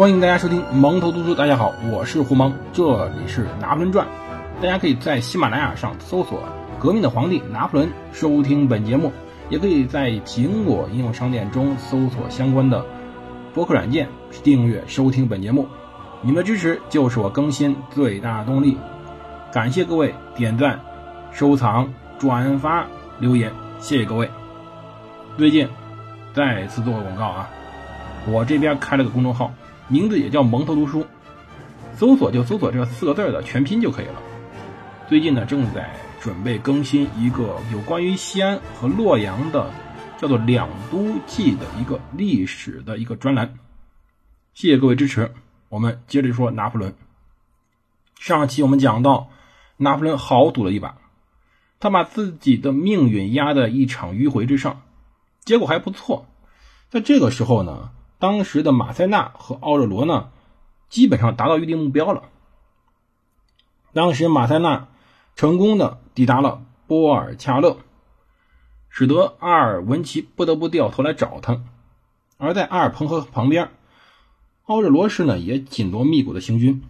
欢迎大家收听蒙头读书。大家好，我是胡蒙，这里是拿破仑传。大家可以在喜马拉雅上搜索“革命的皇帝拿破仑”收听本节目，也可以在苹果应用商店中搜索相关的播客软件订阅收听本节目。你们的支持就是我更新最大动力，感谢各位点赞、收藏、转发、留言，谢谢各位。最近再次做个广告啊，我这边开了个公众号，名字也叫蒙头读书，搜索就搜索这四个字的全拼就可以了。最近呢，正在准备更新一个有关于西安和洛阳的叫做“两都记”的一个历史的一个专栏，谢谢各位支持。我们接着说拿破仑。上期我们讲到，拿破仑豪赌了一把，他把自己的命运压在一场迂回之上，结果还不错。在这个时候呢，当时的马塞纳和奥热罗呢，基本上达到预定目标了。当时马塞纳成功的抵达了波尔恰勒，使得阿尔文奇不得不掉头来找他。而在阿尔彭河旁边。奥热罗师呢也紧锣密鼓的行军。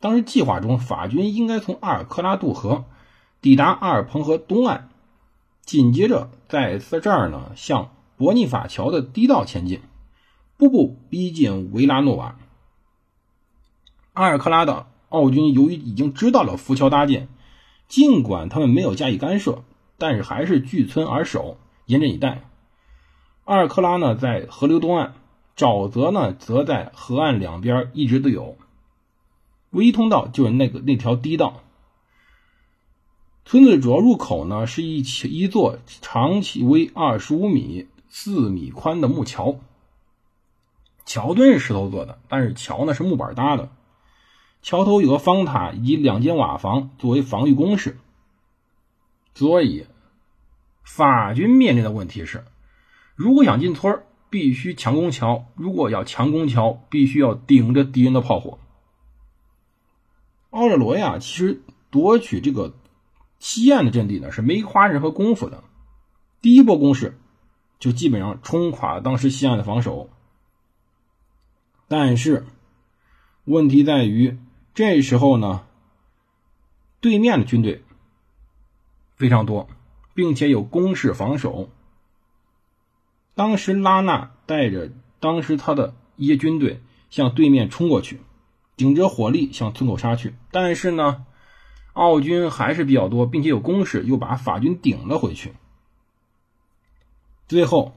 当时计划中，法军应该从阿尔克拉渡河，抵达阿尔彭河东岸，紧接着在这儿呢向伯尼法桥的堤道前进，步步逼近维拉诺瓦。阿尔克拉的奥军由于已经知道了浮桥搭建，尽管他们没有加以干涉，但是还是据村而守，严阵以待。阿尔克拉呢在河流东岸。沼泽呢，则在河岸两边一直都有，唯一通道就是那个那条堤道。村子主要入口呢，是一起一座长起为二十五米、四米宽的木桥。桥墩是石头做的，但是桥呢是木板搭的。桥头有个方塔以及两间瓦房作为防御工事。所以，法军面临的问题是，如果想进村。必须强攻桥，如果要强攻桥，必须要顶着敌人的炮火。奥热罗呀，其实夺取这个西岸的阵地呢，是没花任何功夫的。第一波攻势就基本上冲垮了当时西岸的防守。但是问题在于，这时候呢，对面的军队非常多，并且有攻势防守。当时拉纳带着当时他的一些军队向对面冲过去，顶着火力向村口杀去。但是呢，奥军还是比较多，并且有攻势，又把法军顶了回去。最后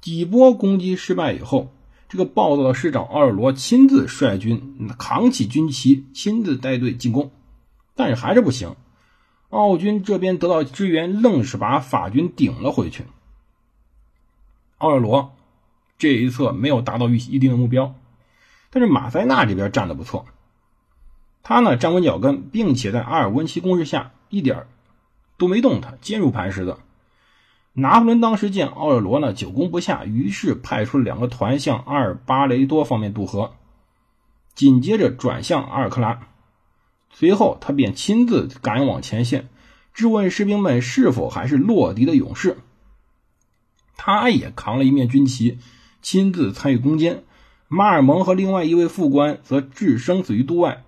几波攻击失败以后，这个暴躁的师长奥尔罗亲自率军扛起军旗，亲自带队进攻，但是还是不行。奥军这边得到支援，愣是把法军顶了回去。奥尔罗这一侧没有达到预一定的目标，但是马塞纳这边站的不错，他呢站稳脚跟，并且在阿尔温奇攻势下一点都没动，他坚如磐石的。拿破仑当时见奥尔罗呢久攻不下，于是派出了两个团向阿尔巴雷多方面渡河，紧接着转向阿尔克拉，随后他便亲自赶往前线，质问士兵们是否还是洛迪的勇士。他也扛了一面军旗，亲自参与攻坚。马尔蒙和另外一位副官则置生死于度外，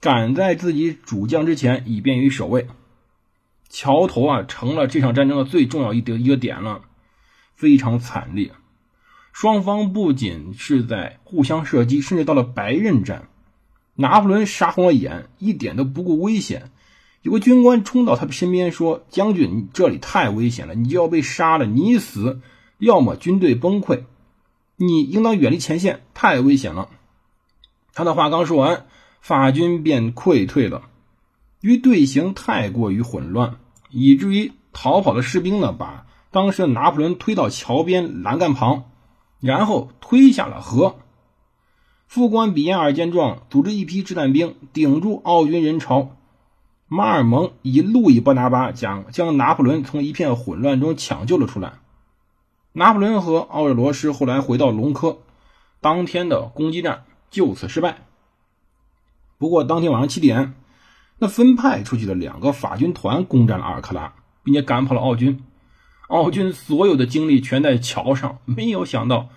赶在自己主将之前，以便于守卫。桥头啊，成了这场战争的最重要一的一个点了，非常惨烈。双方不仅是在互相射击，甚至到了白刃战。拿破仑杀红了眼，一点都不顾危险。有个军官冲到他身边说：“将军，你这里太危险了，你就要被杀了。你一死，要么军队崩溃。你应当远离前线，太危险了。”他的话刚说完，法军便溃退了。因为队形太过于混乱，以至于逃跑的士兵呢，把当时的拿破仑推到桥边栏杆旁，然后推下了河。副官比亚尔见状，组织一批掷弹兵顶住奥军人潮。马尔蒙以路易波拿巴将将拿破仑从一片混乱中抢救了出来。拿破仑和奥热罗师后来回到隆科，当天的攻击战就此失败。不过当天晚上七点，那分派出去的两个法军团攻占了阿尔克拉，并且赶跑了奥军。奥军所有的精力全在桥上，没有想到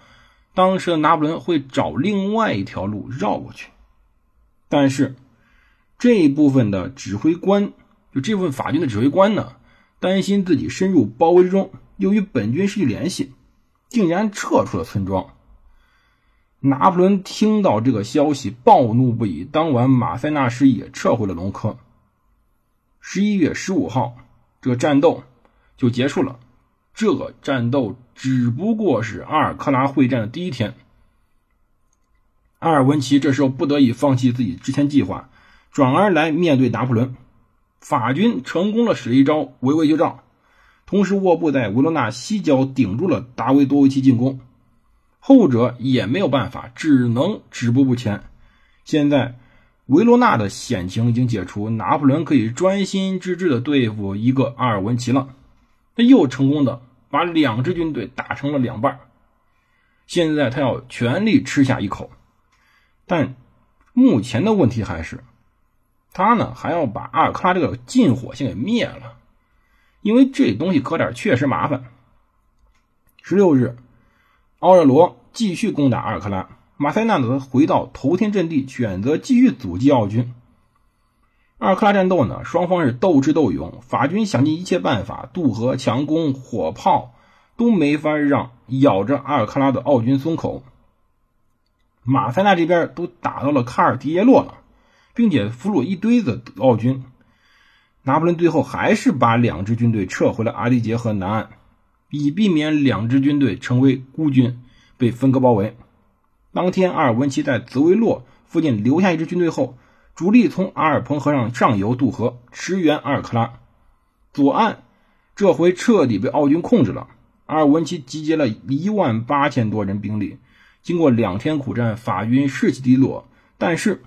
当时的拿破仑会找另外一条路绕过去。但是这一部分的指挥官，就这部分法军的指挥官呢，担心自己深入包围之中，又与本军失去联系，竟然撤出了村庄。拿破仑听到这个消息，暴怒不已。当晚，马塞纳师也撤回了隆科。十一月十五号，这个战斗就结束了。这个战斗只不过是阿尔克拉会战的第一天。阿尔文奇这时候不得已放弃自己之前计划，转而来面对拿破仑。法军成功的使了一招围魏救赵，同时卧布在维罗纳西郊，顶住了达维多维奇进攻。后者也没有办法，只能止步不前。现在维罗纳的险情已经解除，拿破仑可以专心致志的对付一个阿尔文奇了。他又成功的把两支军队打成了两半。现在他要全力吃下一口，但目前的问题还是，他呢还要把阿尔克拉这个禁火先给灭了，因为这东西搁点确实麻烦。十六日。奥热罗继续攻打阿尔克拉，马塞纳则回到头天阵地，选择继续阻击奥军。阿尔克拉战斗呢，双方是斗智斗勇，法军想尽一切办法渡河、强攻、火炮都没法让咬着阿尔克拉的奥军松口。马塞纳这边都打到了卡尔迪耶洛了，并且俘虏一堆子奥军。拿破仑最后还是把两支军队撤回了阿迪杰河南岸。以避免两支军队成为孤军，被分割包围。当天，阿尔文奇在泽维洛附近留下一支军队后，主力从阿尔彭河上上游渡河，驰援阿尔克拉。左岸这回彻底被奥军控制了。阿尔文奇集结了一万八千多人兵力，经过两天苦战，法军士气低落。但是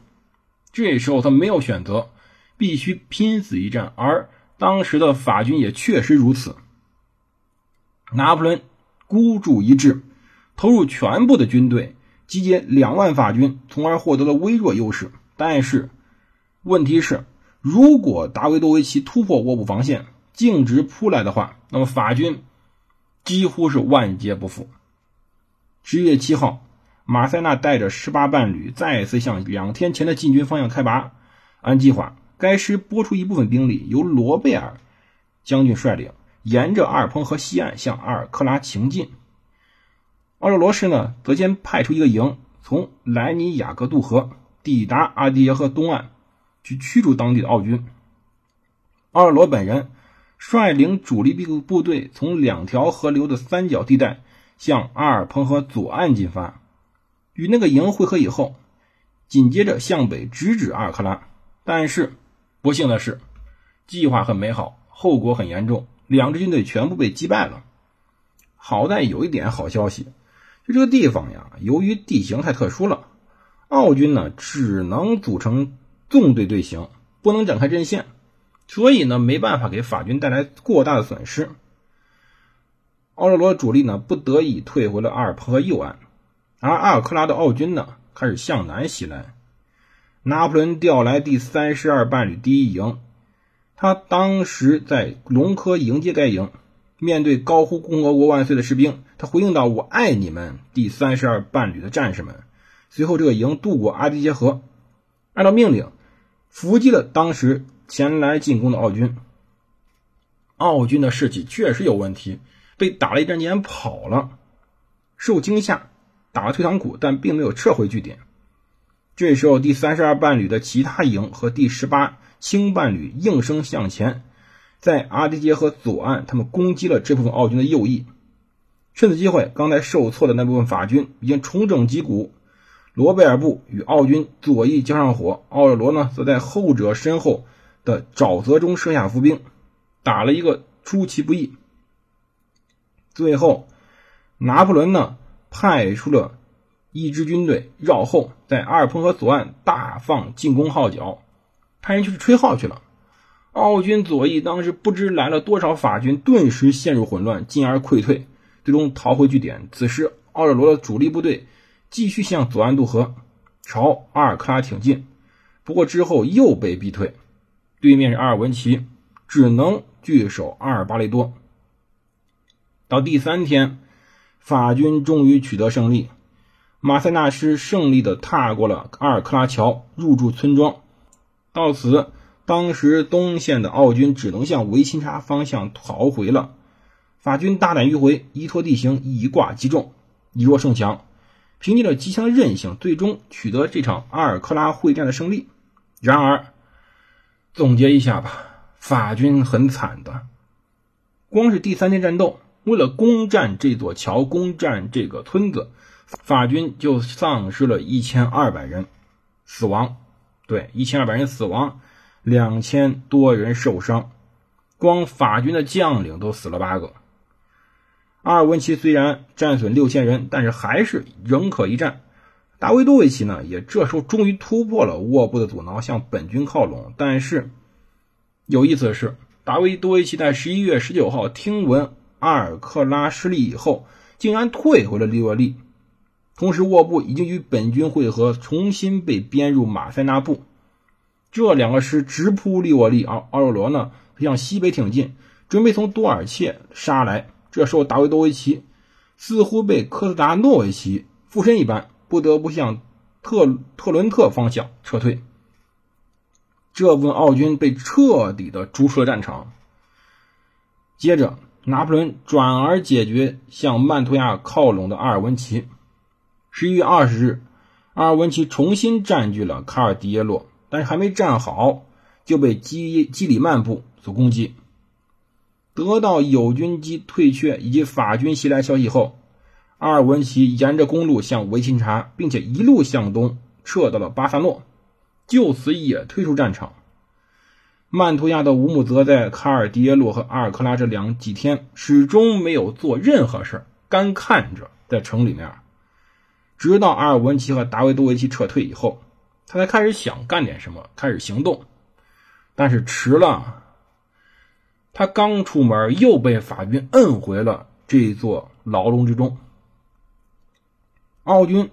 这时候他没有选择，必须拼死一战。而当时的法军也确实如此。拿破仑孤注一掷，投入全部的军队，集结两万法军，从而获得了微弱优势。但是，问题是，如果达维多维奇突破卧布防线，径直扑来的话，那么法军几乎是万劫不复。十一月七号，马塞纳带着十八伴旅再次向两天前的进军方向开拔。按计划，该师拨出一部分兵力，由罗贝尔将军率领。沿着阿尔彭河西岸向阿尔克拉行进，奥热罗师呢则先派出一个营从莱尼雅各渡河，抵达阿迪耶河东岸，去驱逐当地的奥军。奥热罗本人率领主力部部队从两条河流的三角地带向阿尔彭河左岸进发，与那个营会合以后，紧接着向北直指阿尔克拉。但是不幸的是，计划很美好，后果很严重。两支军队全部被击败了。好在有一点好消息，就这个地方呀，由于地形太特殊了，奥军呢只能组成纵队队形，不能展开阵线，所以呢没办法给法军带来过大的损失。奥热罗主力呢不得已退回了阿尔彭河右岸，而阿尔克拉的奥军呢开始向南袭来。拿破仑调来第三十二伴旅第一营。他当时在隆科迎接该营，面对高呼“共和国万岁”的士兵，他回应道：“我爱你们，第三十二伴侣的战士们。”随后，这个营渡过阿迪杰河，按照命令伏击了当时前来进攻的奥军。奥军的士气确实有问题，被打了一阵间跑了，受惊吓打了退堂鼓，但并没有撤回据点。这时候，第三十二伴侣的其他营和第十八。轻伴侣应声向前，在阿迪杰和左岸，他们攻击了这部分奥军的右翼。趁此机会，刚才受挫的那部分法军已经重整旗鼓。罗贝尔部与奥军左翼交上火，奥尔罗呢，则在后者身后的沼泽中设下伏兵，打了一个出其不意。最后，拿破仑呢，派出了一支军队绕后，在阿尔彭河左岸大放进攻号角。派人去吹号去了。奥军左翼当时不知来了多少法军，顿时陷入混乱，进而溃退，最终逃回据点。此时，奥热罗的主力部队继续向左岸渡河，朝阿尔克拉挺进。不过之后又被逼退，对面是阿尔文奇，只能据守阿尔巴雷多。到第三天，法军终于取得胜利，马塞纳师胜利的踏过了阿尔克拉桥，入住村庄。到此，当时东线的奥军只能向维钦察方向逃回了。法军大胆迂回，依托地形，以寡击众，以弱胜强，凭借着机枪的韧性，最终取得这场阿尔克拉会战的胜利。然而，总结一下吧，法军很惨的，光是第三天战斗，为了攻占这座桥，攻占这个村子。法军就丧失了一千二百人死亡，对，一千二百人死亡，两千多人受伤，光法军的将领都死了八个。阿尔文奇虽然战损六千人，但是还是仍可一战。达维多维奇呢，也这时候终于突破了沃布的阻挠，向本军靠拢。但是有意思的是，达维多维奇在十一月十九号听闻阿尔克拉失利以后，竟然退回了利沃利。同时，沃布已经与本军会合，重新被编入马塞纳部。这两个师直扑利沃利，而奥若罗呢向西北挺进，准备从多尔切杀来。这时候，达维多维奇似乎被科斯达诺维奇附身一般，不得不向特特伦特方向撤退。这部分奥军被彻底的逐出了战场。接着，拿破仑转而解决向曼图亚靠拢的阿尔文奇。十一月二十日，阿尔文奇重新占据了卡尔迪耶洛，但是还没站好，就被基基里曼部所攻击。得到友军机退却以及法军袭来消息后，阿尔文奇沿着公路向维琴察，并且一路向东撤到了巴萨诺，就此也退出战场。曼图亚的乌姆泽在卡尔迪耶洛和阿尔克拉这两几天始终没有做任何事干看着在城里面。直到阿尔文奇和达维多维奇撤退以后，他才开始想干点什么，开始行动。但是迟了，他刚出门又被法军摁回了这座牢笼之中。奥军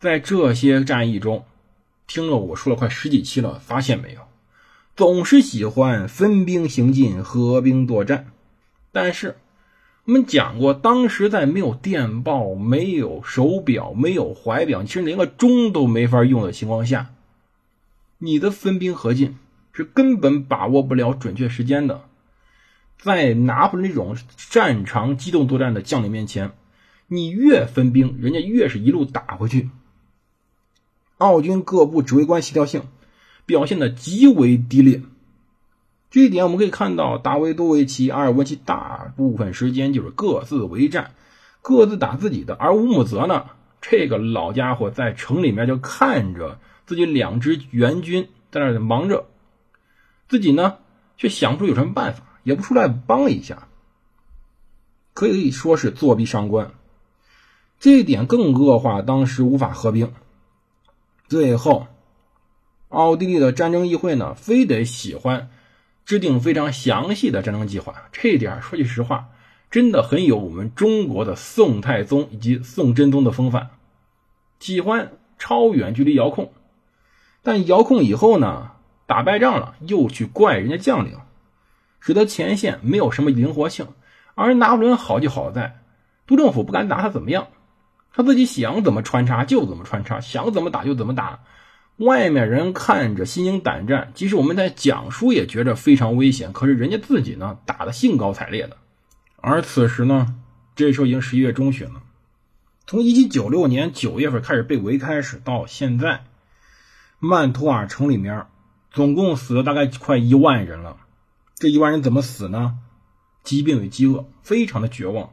在这些战役中，听了我说了快十几期了，发现没有，总是喜欢分兵行进、合兵作战，但是。我们讲过，当时在没有电报、没有手表、没有怀表，其实连个钟都没法用的情况下，你的分兵合进是根本把握不了准确时间的。在拿破仑这种擅长机动作战的将领面前，你越分兵，人家越是一路打回去。奥军各部指挥官协调性表现的极为低劣。这一点我们可以看到，大卫多维奇、阿尔文奇大部分时间就是各自为战，各自打自己的。而乌姆泽呢，这个老家伙在城里面就看着自己两支援军在那忙着，自己呢却想不出有什么办法，也不出来帮一下，可以说是作弊上官。这一点更恶化，当时无法合兵。最后，奥地利的战争议会呢，非得喜欢。制定非常详细的战争计划，这一点说句实话，真的很有我们中国的宋太宗以及宋真宗的风范，喜欢超远距离遥控。但遥控以后呢，打败仗了又去怪人家将领，使得前线没有什么灵活性。而拿破仑好就好在，督政府不敢打他怎么样，他自己想怎么穿插就怎么穿插，想怎么打就怎么打。外面人看着心惊胆战，即使我们在讲述也觉着非常危险。可是人家自己呢，打的兴高采烈的。而此时呢，这时候已经十一月中旬了。从一七九六年九月份开始被围开始，到现在，曼托尔城里面总共死了大概快一万人了。这一万人怎么死呢？疾病与饥饿，非常的绝望。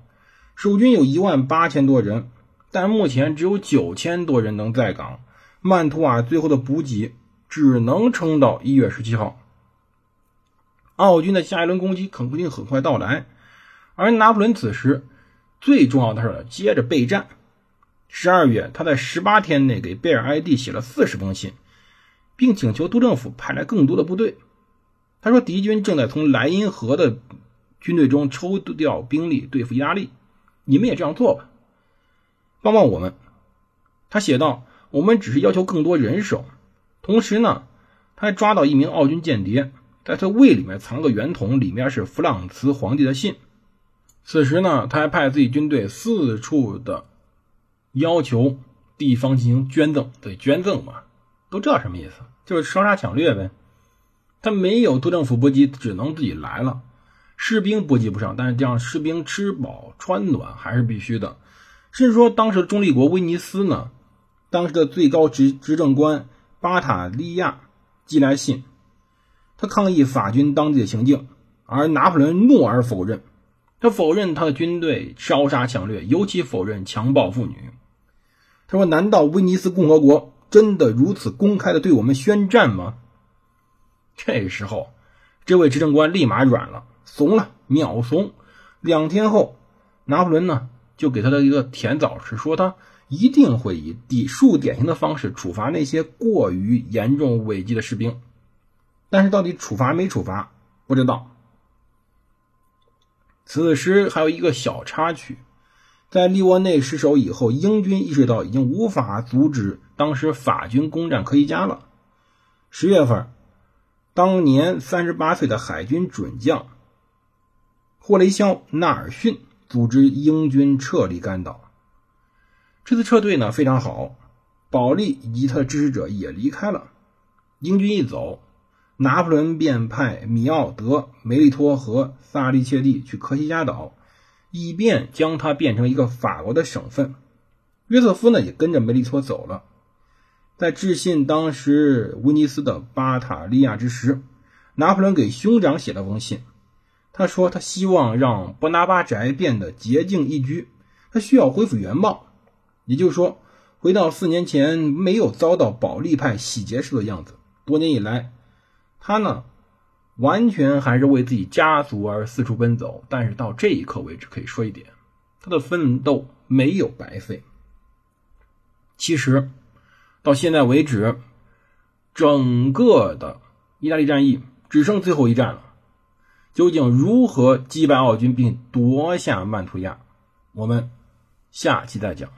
守军有一万八千多人，但目前只有九千多人能在岗。曼图瓦最后的补给只能撑到一月十七号。奥军的下一轮攻击肯定很快到来，而拿破仑此时最重要的是接着备战。十二月，他在十八天内给贝尔埃蒂写了四十封信，并请求督政府派来更多的部队。他说：“敌军正在从莱茵河的军队中抽调兵力对付意大利，你们也这样做吧，帮帮我们。”他写道。我们只是要求更多人手，同时呢，他还抓到一名奥军间谍，在他胃里面藏个圆筒，里面是弗朗茨皇帝的信。此时呢，他还派自己军队四处的要求地方进行捐赠，对，捐赠嘛，都知道什么意思，就是烧杀抢掠呗。他没有督政府补给，只能自己来了。士兵补给不上，但是让士兵吃饱穿暖还是必须的。甚至说，当时中立国威尼斯呢，当时的最高执执政官巴塔利亚寄来信，他抗议法军当地的行径，而拿破仑怒而否认。他否认他的军队烧杀抢掠，尤其否认强暴妇女。他说：“难道威尼斯共和国真的如此公开的对我们宣战吗？”这时候，这位执政官立马软了，怂了，秒怂。两天后，拿破仑呢就给他的一个甜枣吃，说他一定会以抵数典型的方式处罚那些过于严重违纪的士兵。但是到底处罚没处罚，不知道。此时还有一个小插曲，在利沃内失守以后，英军意识到已经无法阻止当时法军攻占科西嘉了。十月份，当年三十八岁的海军准将霍雷肖·纳尔逊组织英军撤离甘岛。这次撤退呢非常好，保利以及他的支持者也离开了。英军一走。拿破仑便派米奥德、梅利托和萨利切蒂去科西嘉岛，以便将它变成一个法国的省份。约瑟夫呢也跟着梅利托走了。在致信当时威尼斯的巴塔利亚之时，拿破仑给兄长写了封信。他说他希望让伯拿巴宅变得洁净一居，他需要恢复原貌，也就是说，回到四年前没有遭到保利派洗劫时的样子。多年以来。他呢，完全还是为自己家族而四处奔走，但是到这一刻为止，可以说一点，他的奋斗没有白费。其实，到现在为止，整个的意大利战役只剩最后一战了，究竟如何击败奥军并夺下曼图亚，我们下期再讲。